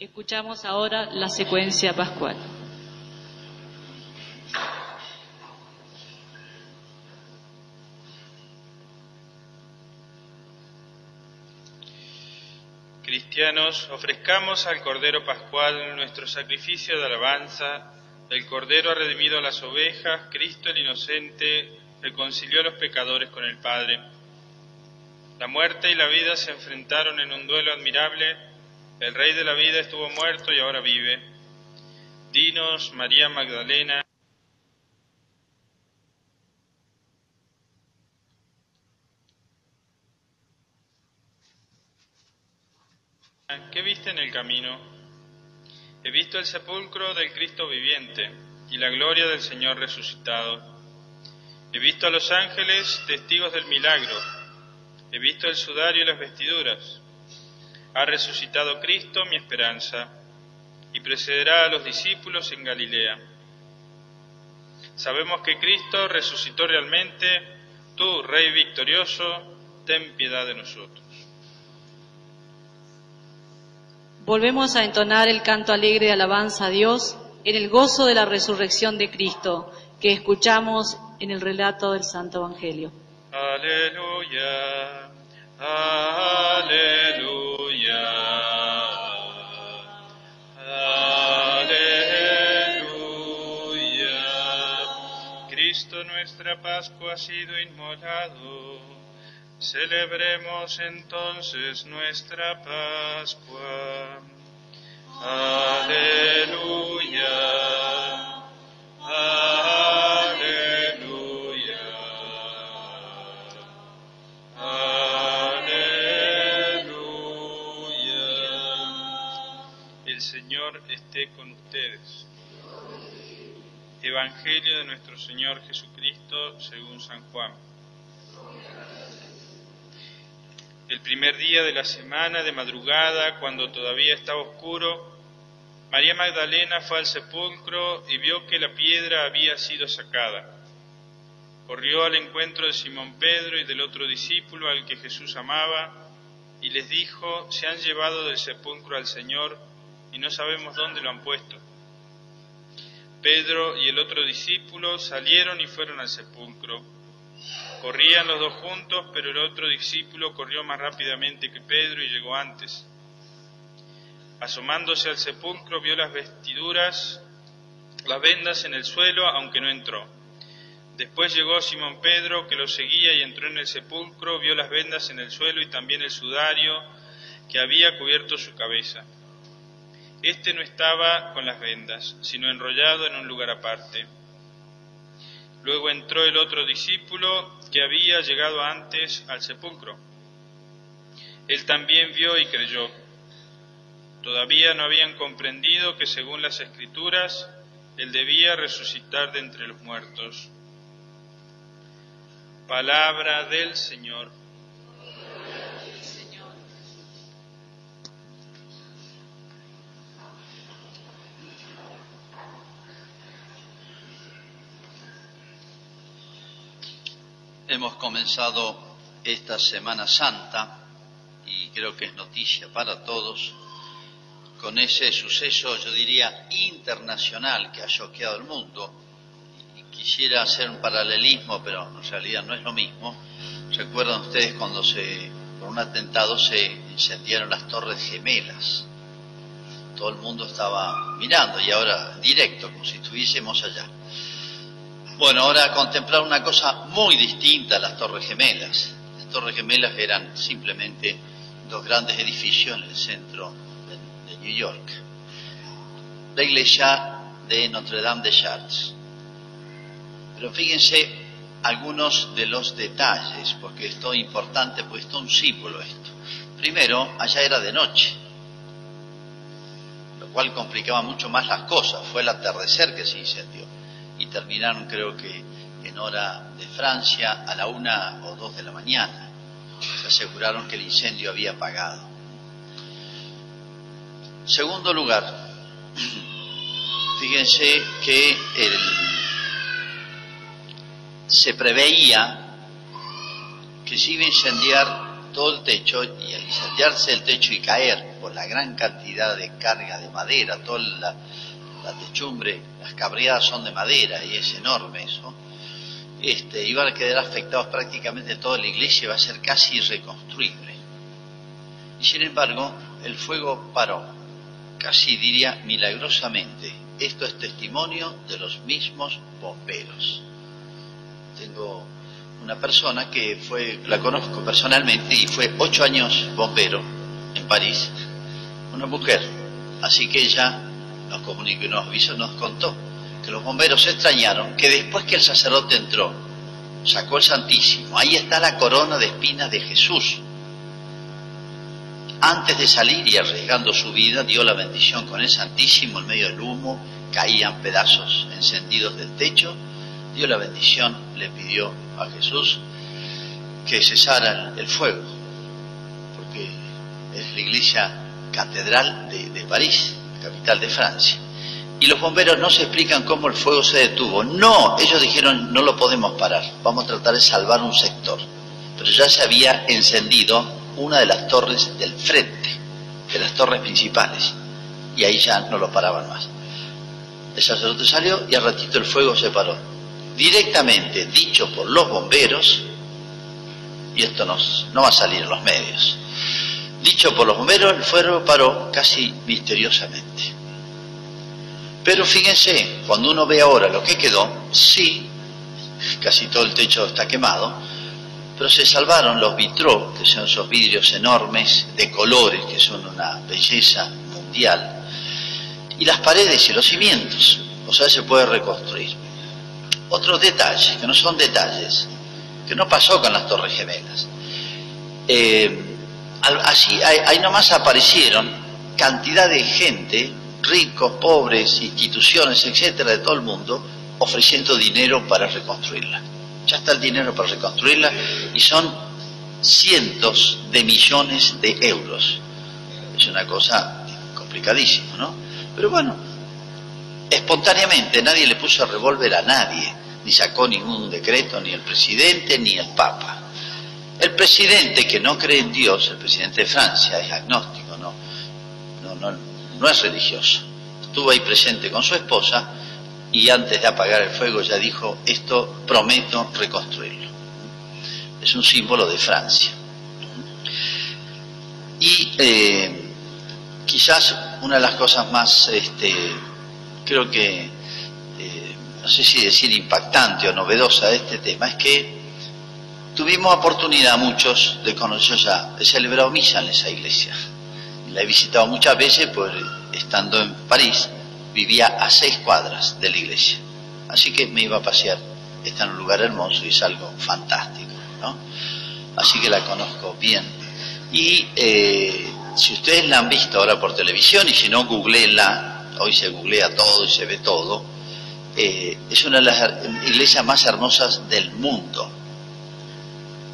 Escuchamos ahora la secuencia pascual. Cristianos, ofrezcamos al Cordero Pascual nuestro sacrificio de alabanza. El Cordero ha redimido a las ovejas, Cristo el inocente reconcilió a los pecadores con el Padre. La muerte y la vida se enfrentaron en un duelo admirable. El Rey de la vida estuvo muerto y ahora vive. Dinos, María Magdalena. ¿Qué viste en el camino? He visto el sepulcro del Cristo viviente y la gloria del Señor resucitado. He visto a los ángeles testigos del milagro. He visto el sudario y las vestiduras. Ha resucitado Cristo, mi esperanza, y precederá a los discípulos en Galilea. Sabemos que Cristo resucitó realmente. Tú, Rey victorioso, ten piedad de nosotros. Volvemos a entonar el canto alegre de alabanza a Dios en el gozo de la resurrección de Cristo que escuchamos en el relato del Santo Evangelio. Aleluya, aleluya, nuestra Pascua ha sido inmolado. Celebremos entonces nuestra Pascua. Aleluya. Aleluya. Aleluya. El Señor esté con ustedes. Evangelio de nuestro Señor Jesucristo según San Juan. El primer día de la semana, de madrugada, cuando todavía estaba oscuro, María Magdalena fue al sepulcro y vio que la piedra había sido sacada. Corrió al encuentro de Simón Pedro y del otro discípulo al que Jesús amaba y les dijo, se han llevado del sepulcro al Señor y no sabemos dónde lo han puesto. Pedro y el otro discípulo salieron y fueron al sepulcro. Corrían los dos juntos, pero el otro discípulo corrió más rápidamente que Pedro y llegó antes. Asomándose al sepulcro vio las vestiduras, las vendas en el suelo, aunque no entró. Después llegó Simón Pedro, que lo seguía y entró en el sepulcro, vio las vendas en el suelo y también el sudario que había cubierto su cabeza. Este no estaba con las vendas, sino enrollado en un lugar aparte. Luego entró el otro discípulo que había llegado antes al sepulcro. Él también vio y creyó. Todavía no habían comprendido que según las escrituras, Él debía resucitar de entre los muertos. Palabra del Señor. Hemos comenzado esta Semana Santa y creo que es noticia para todos con ese suceso, yo diría, internacional que ha choqueado el mundo. Y quisiera hacer un paralelismo, pero en realidad no es lo mismo. ¿Recuerdan ustedes cuando se, por un atentado se incendiaron las Torres Gemelas? Todo el mundo estaba mirando y ahora directo, como si estuviésemos allá. Bueno, ahora contemplar una cosa muy distinta a las Torres Gemelas. Las Torres Gemelas eran simplemente dos grandes edificios en el centro de, New York. La iglesia de Notre Dame de Chartres. Pero fíjense algunos de los detalles, porque esto es importante, pues esto es un símbolo esto. Primero, allá era de noche, lo cual complicaba mucho más las cosas. Fue el atardecer que se incendió y terminaron creo que en hora de Francia a la una o dos de la mañana. Se aseguraron que el incendio había apagado. Segundo lugar, fíjense que se preveía que se iba a incendiar todo el techo y al incendiarse el techo y caer por la gran cantidad de carga de madera, toda la, la techumbre, las cabriadas son de madera y es enorme eso. Este, iban a quedar afectados prácticamente toda la iglesia, va a ser casi irreconstruible. Y sin embargo, el fuego paró, casi diría milagrosamente. Esto es testimonio de los mismos bomberos. Tengo una persona que fue, la conozco personalmente y fue ocho años bombero en París, una mujer. Así que ella nos comunicó y nos nos contó que los bomberos se extrañaron que después que el sacerdote entró, sacó el Santísimo, ahí está la corona de espinas de Jesús. Antes de salir y arriesgando su vida, dio la bendición con el Santísimo en medio del humo, caían pedazos encendidos del techo, dio la bendición, le pidió a Jesús que cesara el fuego, porque es la iglesia catedral de París, capital de Francia. Y los bomberos no se explican cómo el fuego se detuvo. No, ellos dijeron no lo podemos parar, vamos a tratar de salvar un sector. Pero ya se había encendido una de las torres del frente, de las torres principales, y ahí ya no lo paraban más. El sacerdote salió y al ratito el fuego se paró. Directamente dicho por los bomberos, y esto no va a salir en los medios, dicho por los bomberos, el fuego paró casi misteriosamente. Pero fíjense, cuando uno ve ahora lo que quedó, sí, casi todo el techo está quemado, pero se salvaron los vitró, que son esos vidrios enormes de colores, que son una belleza mundial, y las paredes y los cimientos, o sea, se puede reconstruir. Otros detalles, que no son detalles, que no pasó con las Torres Gemelas. Eh, así, ahí nomás aparecieron cantidad de gente ricos, pobres, instituciones, etcétera, de todo el mundo, ofreciendo dinero para reconstruirla. Ya está el dinero para reconstruirla y son cientos de millones de euros. Es una cosa complicadísima, ¿no? Pero bueno, espontáneamente nadie le puso a revólver a nadie, ni sacó ningún decreto, ni el presidente, ni el Papa. El presidente que no cree en Dios, el presidente de Francia, es agnóstico, no, no, no, no es religioso. Estuvo ahí presente con su esposa y antes de apagar el fuego ya dijo, esto prometo reconstruirlo. Es un símbolo de Francia. Y eh, quizás una de las cosas más, este, creo que, eh, no sé si decir impactante o novedosa de este tema, es que tuvimos oportunidad muchos de conocer ya, he celebrado misa en esa iglesia la he visitado muchas veces, pues estando en París, vivía a seis cuadras de la iglesia. Así que me iba a pasear. Está en un lugar hermoso y es algo fantástico, ¿no? Así que la conozco bien. Y eh, si ustedes la han visto ahora por televisión, y si no, googleenla, hoy se googlea todo y se ve todo, eh, es una de las iglesias más hermosas del mundo.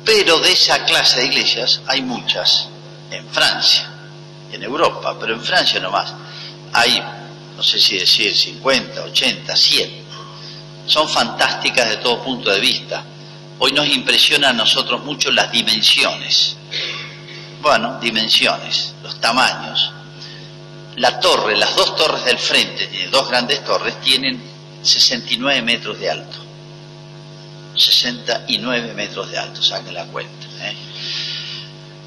Pero de esa clase de iglesias hay muchas en Francia en Europa, pero en Francia nomás hay, no sé si decir 50, 80, 100. Son fantásticas de todo punto de vista. Hoy nos impresiona a nosotros mucho las dimensiones. Bueno, dimensiones, los tamaños. La torre, las dos torres del frente, dos grandes torres, tienen 69 metros de alto. 69 metros de alto, saquen la cuenta. ¿eh?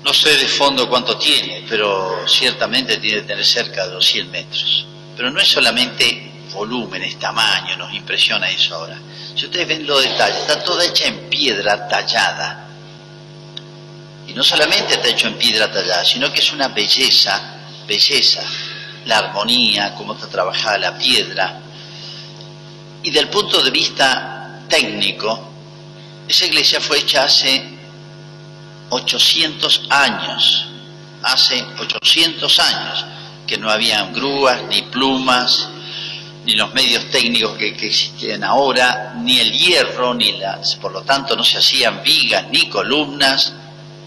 No sé de fondo cuánto tiene, pero ciertamente tiene que tener cerca de los 100 metros. Pero no es solamente volúmenes, tamaño, nos impresiona eso ahora. Si ustedes ven los detalles, está toda hecha en piedra tallada. Y no solamente está hecho en piedra tallada, sino que es una belleza, belleza, la armonía, cómo está trabajada la piedra. Y del punto de vista técnico, esa iglesia fue hecha hace 800 años, hace 800 años, que no habían grúas, ni plumas, ni los medios técnicos que, existen ahora, ni el hierro, ni las, por lo tanto no se hacían vigas ni columnas,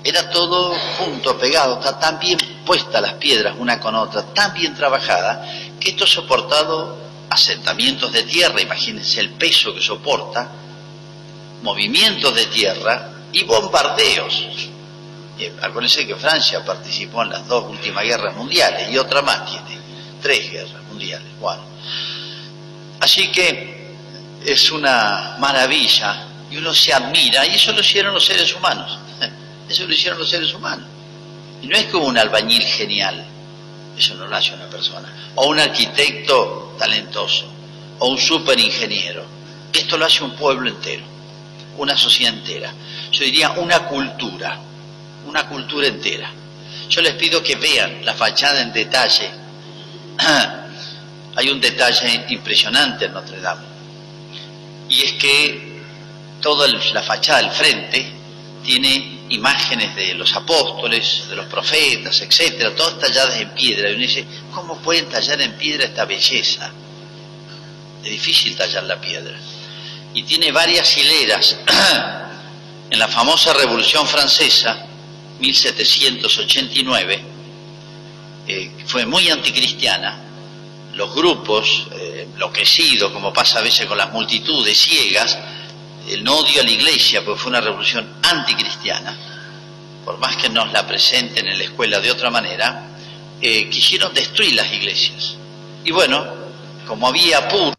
era todo junto, pegado, está tan bien puesta las piedras una con otra, tan bien trabajada, que esto ha soportado asentamientos de tierra, imagínense el peso que soporta, movimientos de tierra y bombardeos acuérdense que Francia participó en las dos últimas guerras mundiales y otra más tiene, tres guerras mundiales. Bueno, así que es una maravilla y uno se admira y eso lo hicieron los seres humanos, eso lo hicieron los seres humanos. Y no es como un albañil genial, eso no lo hace una persona, o un arquitecto talentoso, o un superingeniero. Esto lo hace un pueblo entero, una sociedad entera. Yo diría una cultura, una cultura entera. Yo les pido que vean la fachada en detalle. Hay un detalle impresionante en Notre Dame. Y es que toda la fachada del frente tiene imágenes de los apóstoles, de los profetas, etcétera, todas talladas en piedra. Y uno dice, ¿cómo pueden tallar en piedra esta belleza? Es difícil tallar la piedra. Y tiene varias hileras. en la famosa Revolución Francesa, 1789, eh, fue muy anticristiana. Los grupos, eh, enloquecidos, como pasa a veces con las multitudes ciegas, el odio a la iglesia, porque fue una revolución anticristiana, por más que nos la presenten en la escuela de otra manera, eh, quisieron destruir las iglesias. Y bueno, como había apuro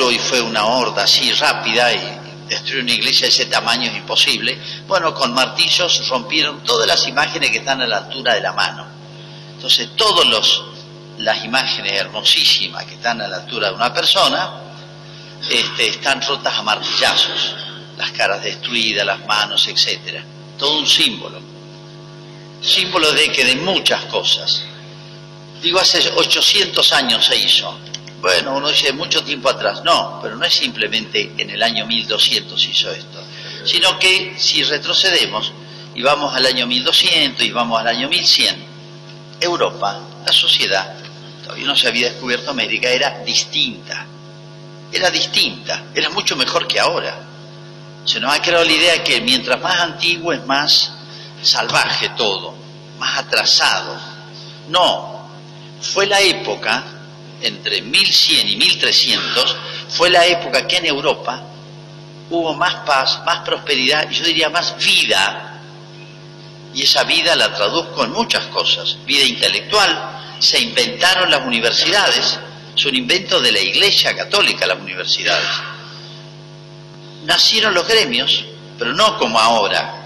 y fue una horda así rápida y destruir una iglesia de ese tamaño es imposible, bueno, con martillos rompieron todas las imágenes que están a la altura de la mano. Entonces, todas las imágenes hermosísimas que están a la altura de una persona, este, están rotas a martillazos, las caras destruidas, las manos, etcétera. Todo un símbolo. Símbolo de que de muchas cosas. Digo, hace 800 años se hizo. Bueno, uno dice mucho tiempo atrás. No, pero no es simplemente en el año 1200 hizo esto, sino que si retrocedemos y vamos al año 1200 y vamos al año 1100, Europa, la sociedad, todavía no se había descubierto América, era distinta era distinta, era mucho mejor que ahora. Se nos ha creado la idea que mientras más antiguo es más salvaje todo, más atrasado. No, fue la época, entre 1100 y 1300, fue la época que en Europa hubo más paz, más prosperidad yo diría más vida. Y esa vida la traduzco en muchas cosas. Vida intelectual, se inventaron las universidades, es un invento de la Iglesia Católica, las universidades. Nacieron los gremios, pero no como ahora,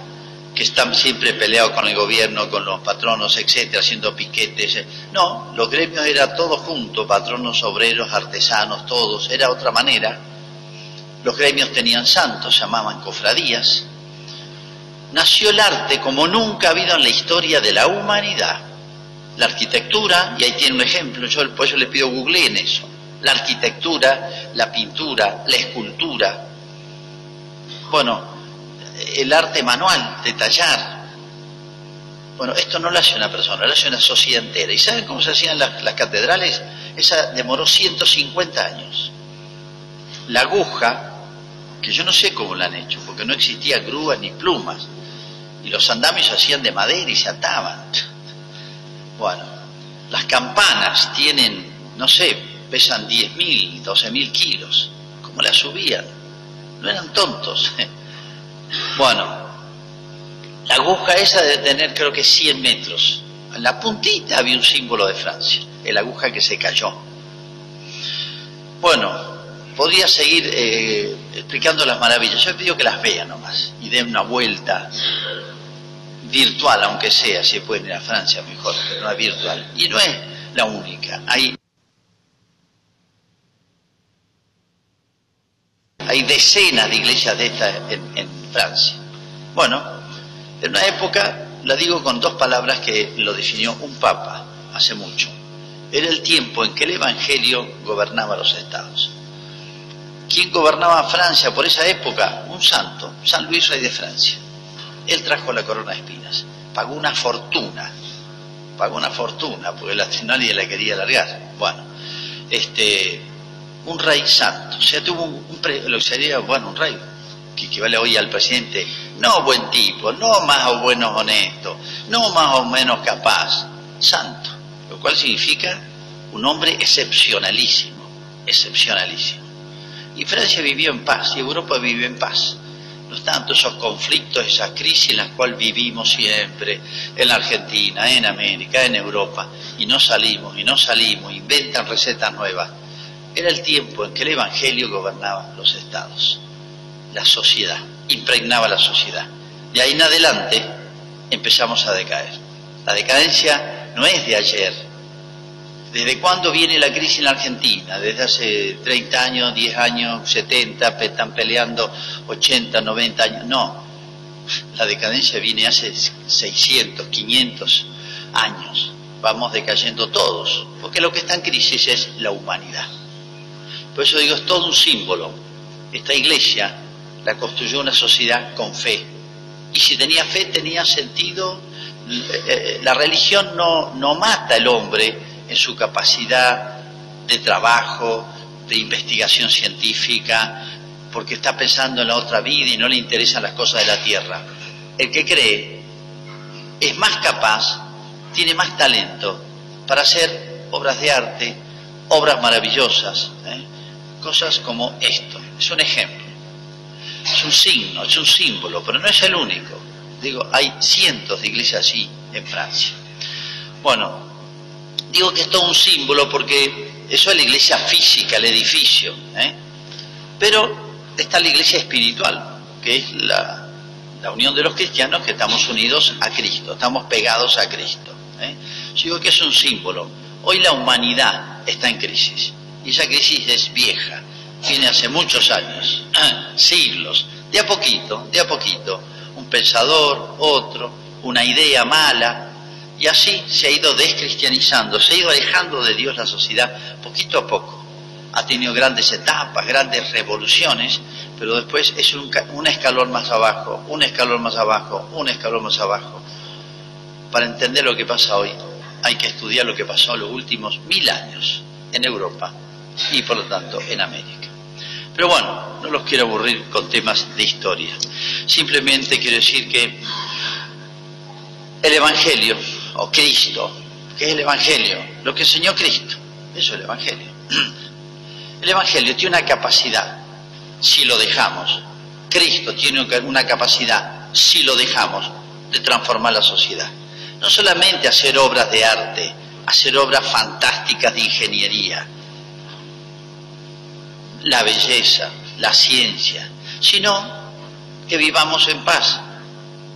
que están siempre peleados con el gobierno, con los patronos, etcétera, haciendo piquetes. No, los gremios eran todos juntos, patronos, obreros, artesanos, todos, era otra manera. Los gremios tenían santos, llamaban cofradías. Nació el arte como nunca ha habido en la historia de la humanidad la arquitectura, y ahí tiene un ejemplo, yo por eso le pido google en eso, la arquitectura, la pintura, la escultura, bueno, el arte manual, de tallar. Bueno, esto no lo hace una persona, lo hace una sociedad entera. ¿Y saben cómo se hacían las, las catedrales? Esa demoró 150 años. La aguja, que yo no sé cómo la han hecho, porque no existía grúa ni plumas, y los andamios se hacían de madera y se ataban. Bueno, las campanas tienen, no sé, pesan 10.000, 12.000 kilos. ¿Cómo las subían? No eran tontos. Bueno, la aguja esa debe tener creo que 100 metros. En la puntita había un símbolo de Francia, el aguja que se cayó. Bueno, podría seguir eh, explicando las maravillas. Yo he pedido que las vean nomás y den una vuelta virtual, aunque sea, si pueden ir a Francia mejor, pero no es virtual. Y no es la única. Hay, hay decenas de iglesias de estas en, en Francia. Bueno, en una época, la digo con dos palabras que lo definió un papa hace mucho. Era el tiempo en que el Evangelio gobernaba los estados. ¿Quién gobernaba Francia por esa época? Un santo, San Luis Rey de Francia. Él trajo la corona de espinas, pagó una fortuna, pagó una fortuna, porque la, nadie la quería largar. Bueno, este, un rey santo, o sea, tuvo un, lo que sería, bueno, un rey, que equivale hoy al presidente, no buen tipo, no más o menos honesto, no más o menos capaz, santo, lo cual significa un hombre excepcionalísimo, excepcionalísimo. Y Francia vivió en paz, y Europa vivió en paz no tanto esos conflictos, esas crisis en las cuales vivimos siempre, en la Argentina, en América, en Europa, y no salimos, y no salimos, inventan recetas nuevas. Era el tiempo en que el Evangelio gobernaba los estados, la sociedad, impregnaba la sociedad. De ahí en adelante empezamos a decaer. La decadencia no es de ayer. ¿Desde cuándo viene la crisis en la Argentina? Desde hace 30 años, 10 años, 70, están peleando 80, 90 años. No, la decadencia viene hace 600, 500 años. Vamos decayendo todos, porque lo que está en crisis es la humanidad. Por eso digo, es todo un símbolo. Esta iglesia la construyó una sociedad con fe. Y si tenía fe, tenía sentido. Eh, eh, la religión no, no mata al hombre en su capacidad de trabajo, de investigación científica, porque está pensando en la otra vida y no le interesan las cosas de la tierra. El que cree es más capaz, tiene más talento para hacer obras de arte, obras maravillosas, ¿eh? cosas como esto. Es un ejemplo, es un signo, es un símbolo, pero no es el único. Digo, hay cientos de iglesias así en Francia. Bueno, digo que es todo un símbolo porque eso es la iglesia física, el edificio. ¿eh? Pero está la iglesia espiritual, que es la, unión de los cristianos que estamos unidos a Cristo, estamos pegados a Cristo. ¿eh? Digo que es un símbolo. Hoy la humanidad está en crisis y esa crisis es vieja, viene hace muchos años, siglos, de a poquito, de a poquito, un pensador, otro, una idea mala, y así se ha ido descristianizando, se ha ido alejando de Dios la sociedad poquito a poco ha tenido grandes etapas, grandes revoluciones, pero después es un, escalón más abajo, un escalón más abajo, un escalón más abajo. Para entender lo que pasa hoy, hay que estudiar lo que pasó en los últimos mil años en Europa y por lo tanto en América. Pero bueno, no los quiero aburrir con temas de historia. Simplemente quiero decir que el Evangelio, o Cristo, ¿qué es el Evangelio? Lo que enseñó Cristo, eso es el Evangelio. El Evangelio tiene una capacidad, si lo dejamos, Cristo tiene una capacidad, si lo dejamos, de transformar la sociedad. No solamente hacer obras de arte, hacer obras fantásticas de ingeniería, la belleza, la ciencia, sino que vivamos en paz.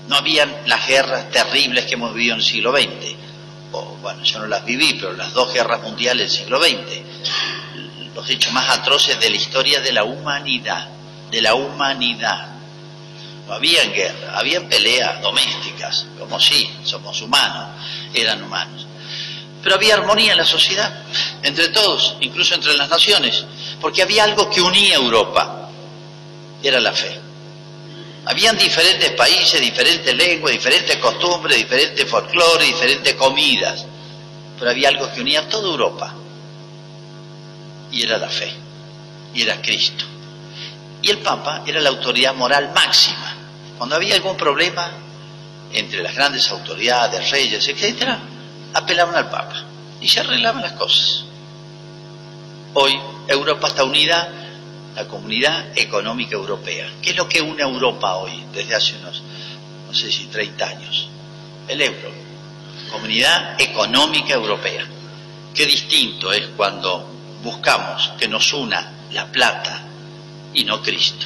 No habían las guerras terribles que hemos vivido en el siglo XX. O, bueno, yo no las viví, pero las dos guerras mundiales del siglo XX los hechos más atroces de la historia de la humanidad, de la humanidad. No habían guerra, habían peleas domésticas, como sí, somos humanos, eran humanos. Pero había armonía en la sociedad, entre todos, incluso entre las naciones, porque había algo que unía a Europa, era la fe. Habían diferentes países, diferentes lenguas, diferentes costumbres, diferentes folclore, diferentes comidas, pero había algo que unía a toda Europa, y era la fe, y era Cristo. Y el Papa era la autoridad moral máxima. Cuando había algún problema entre las grandes autoridades, reyes, etc., apelaban al Papa y se arreglaban las cosas. Hoy Europa está unida la Comunidad Económica Europea. ¿Qué es lo que une a Europa hoy, desde hace unos, no sé si 30 años? El euro, Comunidad Económica Europea. Qué distinto es cuando buscamos que nos una la plata y no Cristo.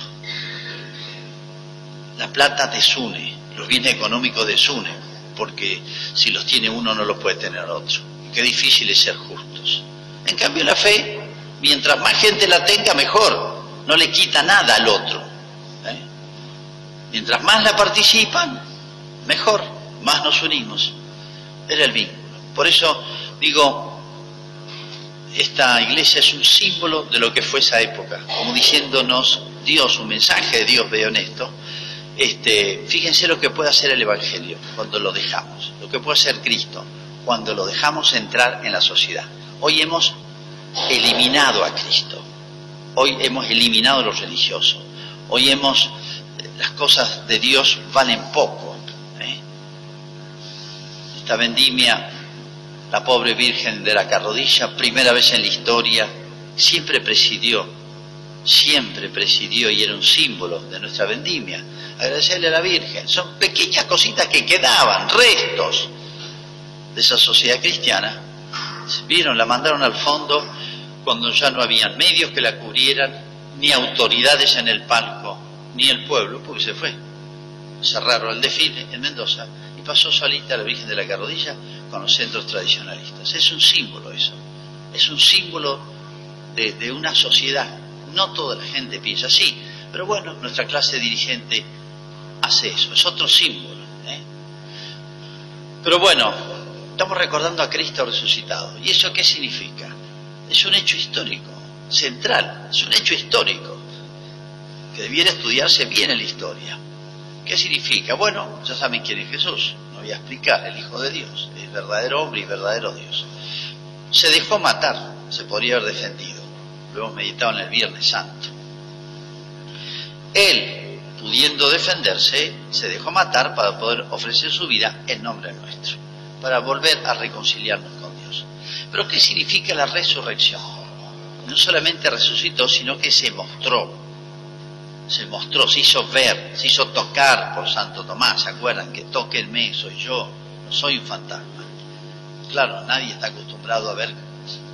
La plata desune, los bienes económicos desunen, porque si los tiene uno no los puede tener otro. Qué difícil es ser justos. En cambio la fe, mientras más gente la tenga, mejor. No le quita nada al otro. ¿eh? Mientras más la participan, mejor, más nos unimos. Era el vínculo. Por eso digo, esta iglesia es un símbolo de lo que fue esa época, como diciéndonos Dios, un mensaje de Dios, veo esto. Este, fíjense lo que puede hacer el Evangelio cuando lo dejamos, lo que puede hacer Cristo cuando lo dejamos entrar en la sociedad. Hoy hemos eliminado a Cristo, hoy hemos eliminado a los religiosos, hoy hemos, las cosas de Dios valen poco. ¿eh? Esta vendimia la pobre Virgen de la Carrodilla, primera vez en la historia, siempre presidió siempre presidió y era un símbolo de nuestra vendimia. Agradecerle a la Virgen. Son pequeñas cositas que quedaban, restos de esa sociedad cristiana. Vieron, la mandaron al fondo cuando ya no habían medios que la cubrieran, ni autoridades en el palco, ni el pueblo, porque se fue. Cerraron el desfile en Mendoza y pasó solita la Virgen de la Carrodilla con los centros tradicionalistas. Es un símbolo eso, es un símbolo de, una sociedad. No toda la gente piensa así, pero bueno, nuestra clase dirigente hace eso, es otro símbolo. ¿eh? Pero bueno, estamos recordando a Cristo resucitado. ¿Y eso qué significa? Es un hecho histórico, central, es un hecho histórico, que debiera estudiarse bien en la historia. ¿Qué significa? Bueno, ya saben quién es Jesús, no voy a explicar, el Hijo de Dios, el verdadero hombre y verdadero Dios. Se dejó matar, se podría haber defendido, lo hemos meditado en el Viernes Santo. Él, pudiendo defenderse, se dejó matar para poder ofrecer su vida en nombre nuestro, para volver a reconciliarnos con Dios. Pero ¿qué significa la resurrección? No solamente resucitó, sino que se mostró, se mostró, se hizo ver, se hizo tocar por Santo Tomás. ¿Se acuerdan? Que tóquenme, soy yo, no soy un fantasma. Claro, nadie está acostumbrado a ver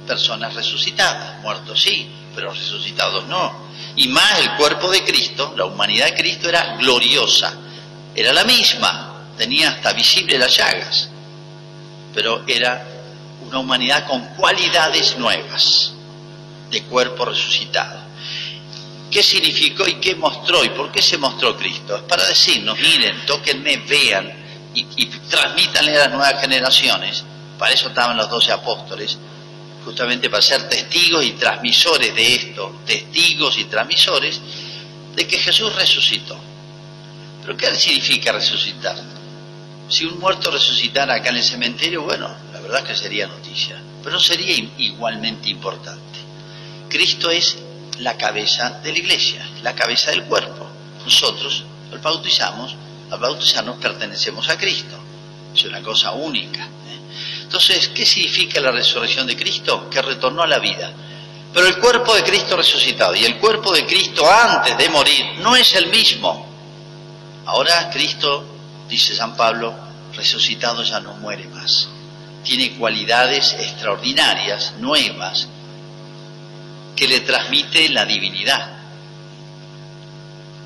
personas resucitadas, muertos sí, pero resucitados no. Y más el cuerpo de Cristo, la humanidad de Cristo era gloriosa, era la misma, tenía hasta visible las llagas, pero era una humanidad con cualidades nuevas de cuerpo resucitado. ¿Qué significó y qué mostró y por qué se mostró Cristo? Es para decirnos, miren, tóquenme, vean y, y transmítanle a las nuevas generaciones. Para eso estaban los doce apóstoles, justamente para ser testigos y transmisores de esto, testigos y transmisores de que Jesús resucitó. ¿Pero qué significa resucitar? Si un muerto resucitara acá en el cementerio, bueno, la verdad es que sería noticia, pero sería igualmente importante. Cristo es la cabeza de la iglesia, la cabeza del cuerpo. Nosotros, al bautizamos, al bautizarnos pertenecemos a Cristo. Es una cosa única. ¿eh? Entonces, ¿qué significa la resurrección de Cristo? Que retornó a la vida. Pero el cuerpo de Cristo resucitado y el cuerpo de Cristo antes de morir no es el mismo. Ahora Cristo, dice San Pablo, resucitado ya no muere más. Tiene cualidades extraordinarias, nuevas, que le transmite la divinidad.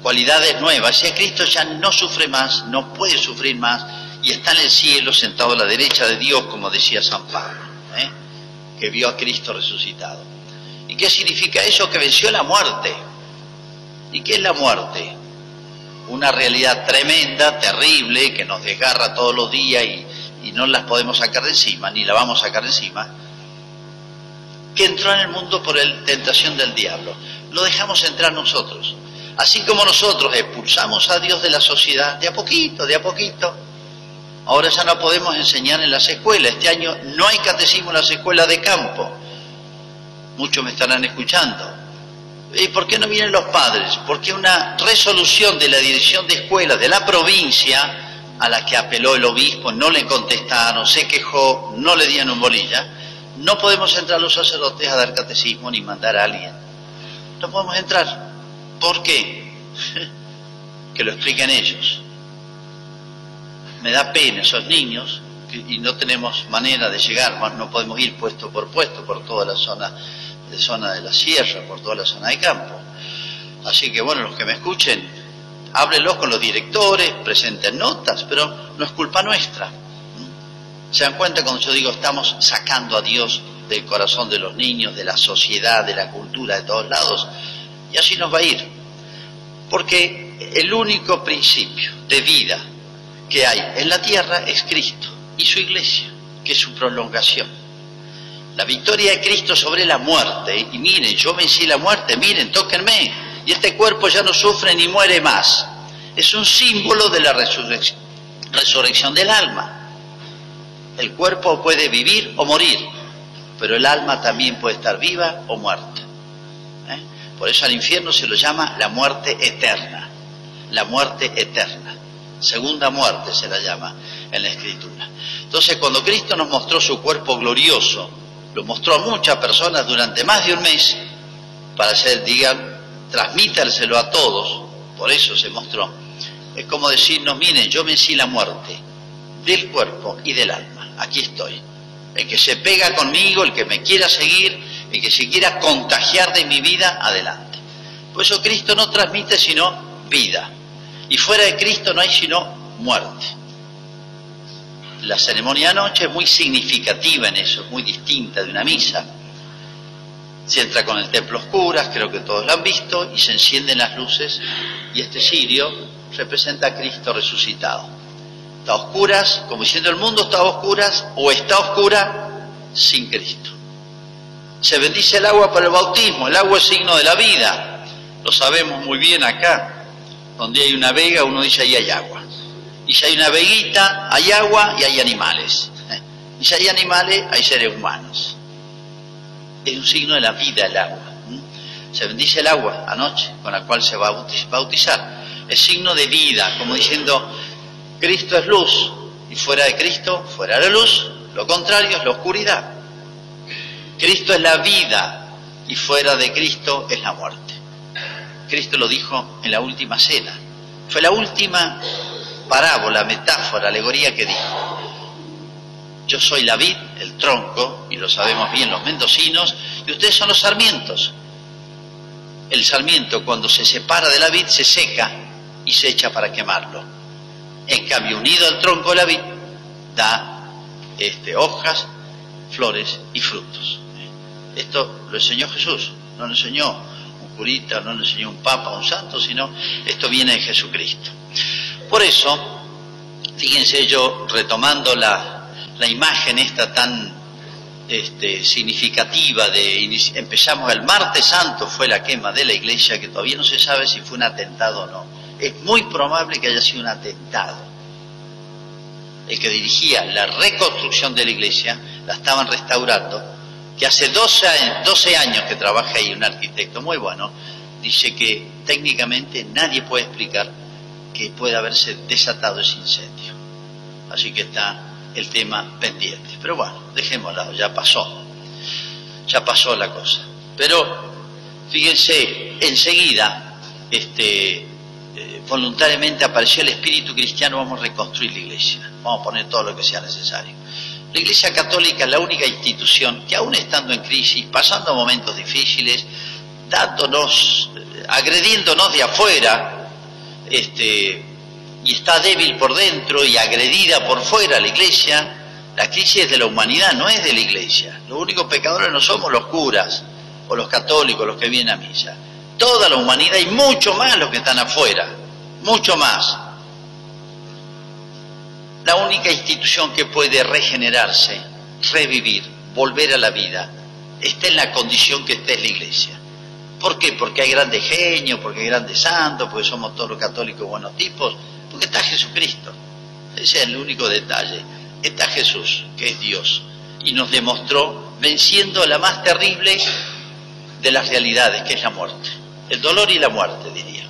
Cualidades nuevas. Ya Cristo ya no sufre más, no puede sufrir más, y está en el cielo sentado a la derecha de Dios, como decía San Pablo, ¿eh? que vio a Cristo resucitado. ¿Y qué significa eso? Que venció la muerte. ¿Y qué es la muerte? Una realidad tremenda, terrible, que nos desgarra todos los días y, y no las podemos sacar de encima, ni la vamos a sacar de encima, que entró en el mundo por la tentación del diablo. Lo dejamos entrar nosotros. Así como nosotros expulsamos a Dios de la sociedad, de a poquito, de a poquito, Ahora ya no podemos enseñar en las escuelas. Este año no hay catecismo en las escuelas de campo. Muchos me estarán escuchando. ¿Y por qué no vienen los padres? Porque una resolución de la dirección de escuelas de la provincia a la que apeló el obispo no le contestaron, se quejó, no le dieron un bolilla. No podemos entrar los sacerdotes a dar catecismo ni mandar a alguien. No podemos entrar. ¿Por qué? que lo expliquen ellos me da pena esos niños y no tenemos manera de llegar, no podemos ir puesto por puesto por toda la zona de zona de la sierra, por toda la zona de campo. Así que bueno, los que me escuchen, háblenlos con los directores, presenten notas, pero no es culpa nuestra. ¿Se dan cuenta cuando yo digo estamos sacando a Dios del corazón de los niños, de la sociedad, de la cultura, de todos lados? Y así nos va a ir. Porque el único principio de vida que hay en la tierra es Cristo y su iglesia, que es su prolongación. La victoria de Cristo sobre la muerte, y miren, yo vencí la muerte, miren, tóquenme, y este cuerpo ya no sufre ni muere más. Es un símbolo de la resurrección, resurrección del alma. El cuerpo puede vivir o morir, pero el alma también puede estar viva o muerta. ¿eh? Por eso al infierno se lo llama la muerte eterna, la muerte eterna. Segunda muerte se la llama en la escritura. Entonces cuando Cristo nos mostró su cuerpo glorioso, lo mostró a muchas personas durante más de un mes para hacer, digan, transmítarselo a todos, por eso se mostró, es como decirnos, miren, yo vencí la muerte del cuerpo y del alma, aquí estoy. El que se pega conmigo, el que me quiera seguir, el que se quiera contagiar de mi vida, adelante. Por eso Cristo no transmite sino vida. Y fuera de Cristo no hay sino muerte. La ceremonia de anoche es muy significativa en eso, muy distinta de una misa. Se entra con el templo oscuras, creo que todos lo han visto, y se encienden las luces, y este cirio representa a Cristo resucitado. Está a oscuras, como diciendo el mundo está a oscuras, o está oscura sin Cristo. Se bendice el agua para el bautismo, el agua es signo de la vida, lo sabemos muy bien acá, donde hay una vega uno dice ahí hay agua. Y si hay una veguita, hay agua y hay animales. Y si hay animales, hay seres humanos. Es un signo de la vida el agua. Se bendice el agua anoche con la cual se va a bautizar. Es signo de vida, como diciendo, Cristo es luz y fuera de Cristo, fuera la luz, lo contrario es la oscuridad. Cristo es la vida y fuera de Cristo es la muerte. Cristo lo dijo en la última cena. Fue la última parábola, metáfora, alegoría que dijo. Yo soy la vid, el tronco, y lo sabemos bien los mendocinos, y ustedes son los sarmientos. El sarmiento cuando se separa de la vid se seca y se echa para quemarlo. En cambio, unido al tronco de la vid, da este, hojas, flores y frutos. Esto lo enseñó Jesús, no lo enseñó un curita, no lo enseñó un papa, un santo, sino esto viene de Jesucristo. Por eso, fíjense yo retomando la, la imagen esta tan este, significativa de empezamos el martes santo fue la quema de la iglesia que todavía no se sabe si fue un atentado o no. Es muy probable que haya sido un atentado. El que dirigía la reconstrucción de la iglesia la estaban restaurando, que hace 12 años, 12 años que trabaja ahí un arquitecto muy bueno, dice que técnicamente nadie puede explicar que puede haberse desatado ese incendio. Así que está el tema pendiente. Pero bueno, dejémoslo, ya pasó. Ya pasó la cosa. Pero fíjense, enseguida, este, eh, voluntariamente apareció el espíritu cristiano, vamos a reconstruir la iglesia, vamos a poner todo lo que sea necesario. La Iglesia Católica es la única institución que aún estando en crisis, pasando momentos difíciles, dándonos, eh, agrediéndonos de afuera, este, y está débil por dentro y agredida por fuera la iglesia, la crisis es de la humanidad, no es de la iglesia. Los únicos pecadores no somos los curas o los católicos, los que vienen a misa. Toda la humanidad y mucho más los que están afuera, mucho más. La única institución que puede regenerarse, revivir, volver a la vida, está en la condición que está en la iglesia. ¿Por qué? Porque hay grandes genios, porque hay grandes santos, porque somos todos los católicos buenos tipos, porque está Jesucristo. Ese es el único detalle. Está Jesús, que es Dios, y nos demostró venciendo la más terrible de las realidades, que es la muerte. El dolor y la muerte, diría.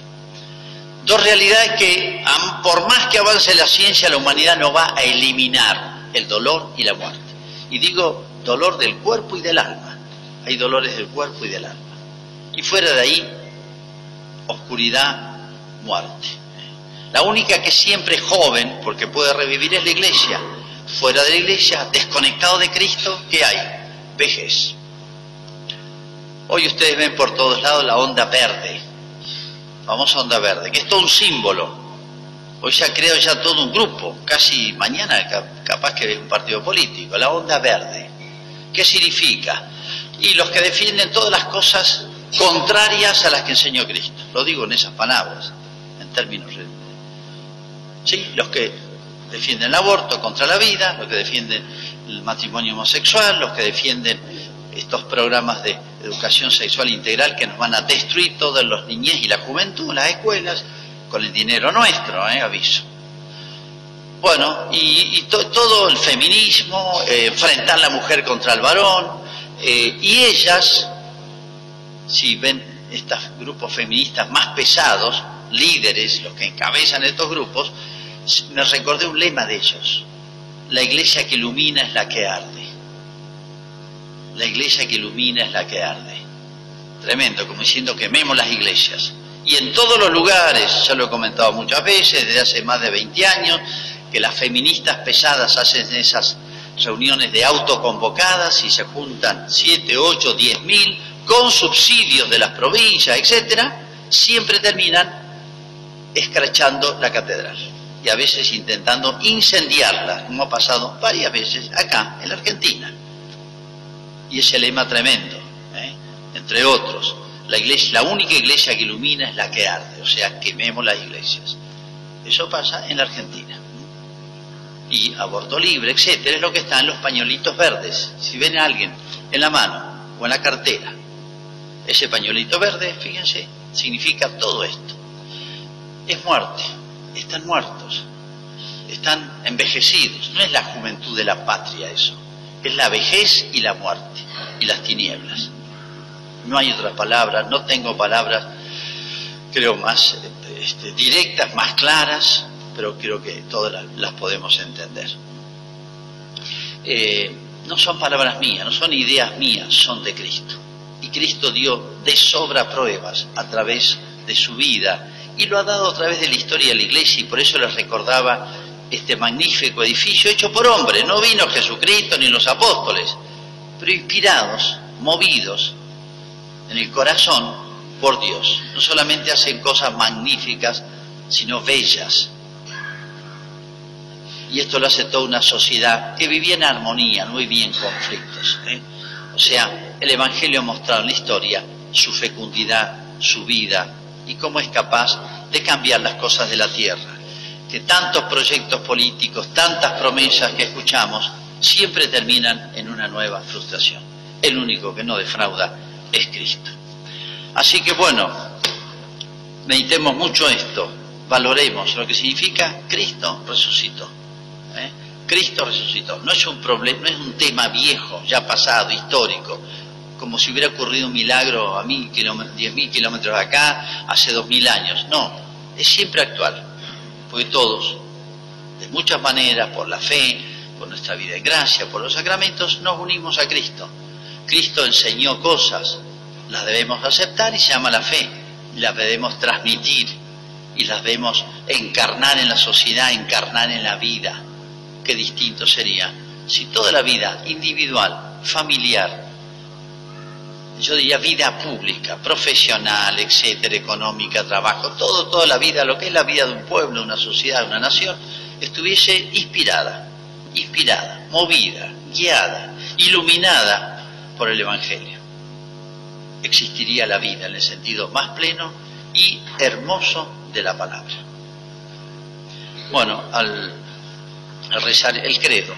Dos realidades que, por más que avance la ciencia, la humanidad no va a eliminar el dolor y la muerte. Y digo dolor del cuerpo y del alma. Hay dolores del cuerpo y del alma. Y fuera de ahí, oscuridad, muerte. La única que siempre es joven, porque puede revivir, es la iglesia. Fuera de la iglesia, desconectado de Cristo, ¿qué hay? Vejez. Hoy ustedes ven por todos lados la onda verde, famosa onda verde, que es todo un símbolo. Hoy se ha creado ya todo un grupo, casi mañana capaz que es un partido político, la onda verde. ¿Qué significa? Y los que defienden todas las cosas contrarias a las que enseñó Cristo. Lo digo en esas palabras, en términos. Sí, los que defienden el aborto contra la vida, los que defienden el matrimonio homosexual, los que defienden estos programas de educación sexual integral que nos van a destruir todos los niñez y la juventud, las escuelas, con el dinero nuestro, ¿eh? aviso. Bueno, y, todo el feminismo, eh, enfrentar la mujer contra el varón, eh, y ellas si ven estos grupos feministas más pesados, líderes, los que encabezan estos grupos, me recordé un lema de ellos. La iglesia que ilumina es la que arde. La iglesia que ilumina es la que arde. tremendo, como diciendo quememos las iglesias. Y en todos los lugares, ya lo he comentado muchas veces, desde hace más de 20 años, que las feministas pesadas hacen esas reuniones de autoconvocadas y se juntan 7, 8, 10 mil con subsidios de las provincias, etcétera, siempre terminan escrachando la catedral y a veces intentando incendiarla, como ha pasado varias veces acá en la Argentina. Y ese lema tremendo, ¿eh? entre otros, la, iglesia, la única iglesia que ilumina es la que arde, o sea, quememos las iglesias. Eso pasa en la Argentina. Y aborto libre, etcétera, es lo que está en los pañuelitos verdes. Si ven a alguien en la mano o en la cartera, ese pañuelito verde, fíjense, significa todo esto. Es muerte, están muertos, están envejecidos. No es la juventud de la patria eso, es la vejez y la muerte y las tinieblas. No hay otra palabra, no tengo palabras, creo, más este, directas, más claras, pero creo que todas las, podemos entender. Eh, no son palabras mías, no son ideas mías, son de Cristo. Cristo dio de sobra pruebas a través de su vida y lo ha dado a través de la historia de la iglesia y por eso les recordaba este magnífico edificio hecho por hombres. No vino Jesucristo ni los apóstoles, pero inspirados, movidos en el corazón por Dios. No solamente hacen cosas magníficas, sino bellas. Y esto lo hace toda una sociedad que vivía en armonía, no vivía en conflictos. ¿eh? O sea, el Evangelio ha mostrado en la historia su fecundidad, su vida, y cómo es capaz de cambiar las cosas de la tierra. Que tantos proyectos políticos, tantas promesas que escuchamos, siempre terminan en una nueva frustración. El único que no defrauda es Cristo. Así que bueno, meditemos mucho esto, valoremos lo que significa Cristo resucitó. ¿eh? Cristo resucitó. No es un problema, no es un tema viejo, ya pasado, histórico como si hubiera ocurrido un milagro a mil kilómetros, diez mil kilómetros de acá, hace dos mil años. No, es siempre actual, porque todos, de muchas maneras, por la fe, por nuestra vida de gracia, por los sacramentos, nos unimos a Cristo. Cristo enseñó cosas, las debemos aceptar y se llama la fe, las debemos transmitir y las debemos encarnar en la sociedad, encarnar en la vida. Qué distinto sería si toda la vida individual, familiar, yo diría vida pública, profesional, etcétera, económica, trabajo, todo, toda la vida, lo que es la vida de un pueblo, una sociedad, una nación, estuviese inspirada, inspirada, movida, guiada, iluminada por el Evangelio. Existiría la vida en el sentido más pleno y hermoso de la palabra. Bueno, al, rezar el credo,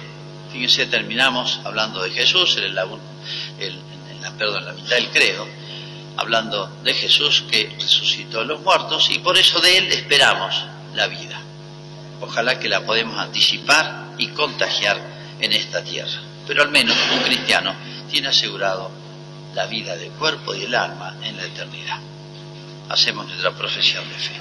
fíjense, terminamos hablando de Jesús, el, el perdón, la mitad del credo, hablando de Jesús que resucitó a los muertos y por eso de Él esperamos la vida. Ojalá que la podemos anticipar y contagiar en esta tierra. Pero al menos un cristiano tiene asegurado la vida del cuerpo y el alma en la eternidad. Hacemos nuestra profesión de fe.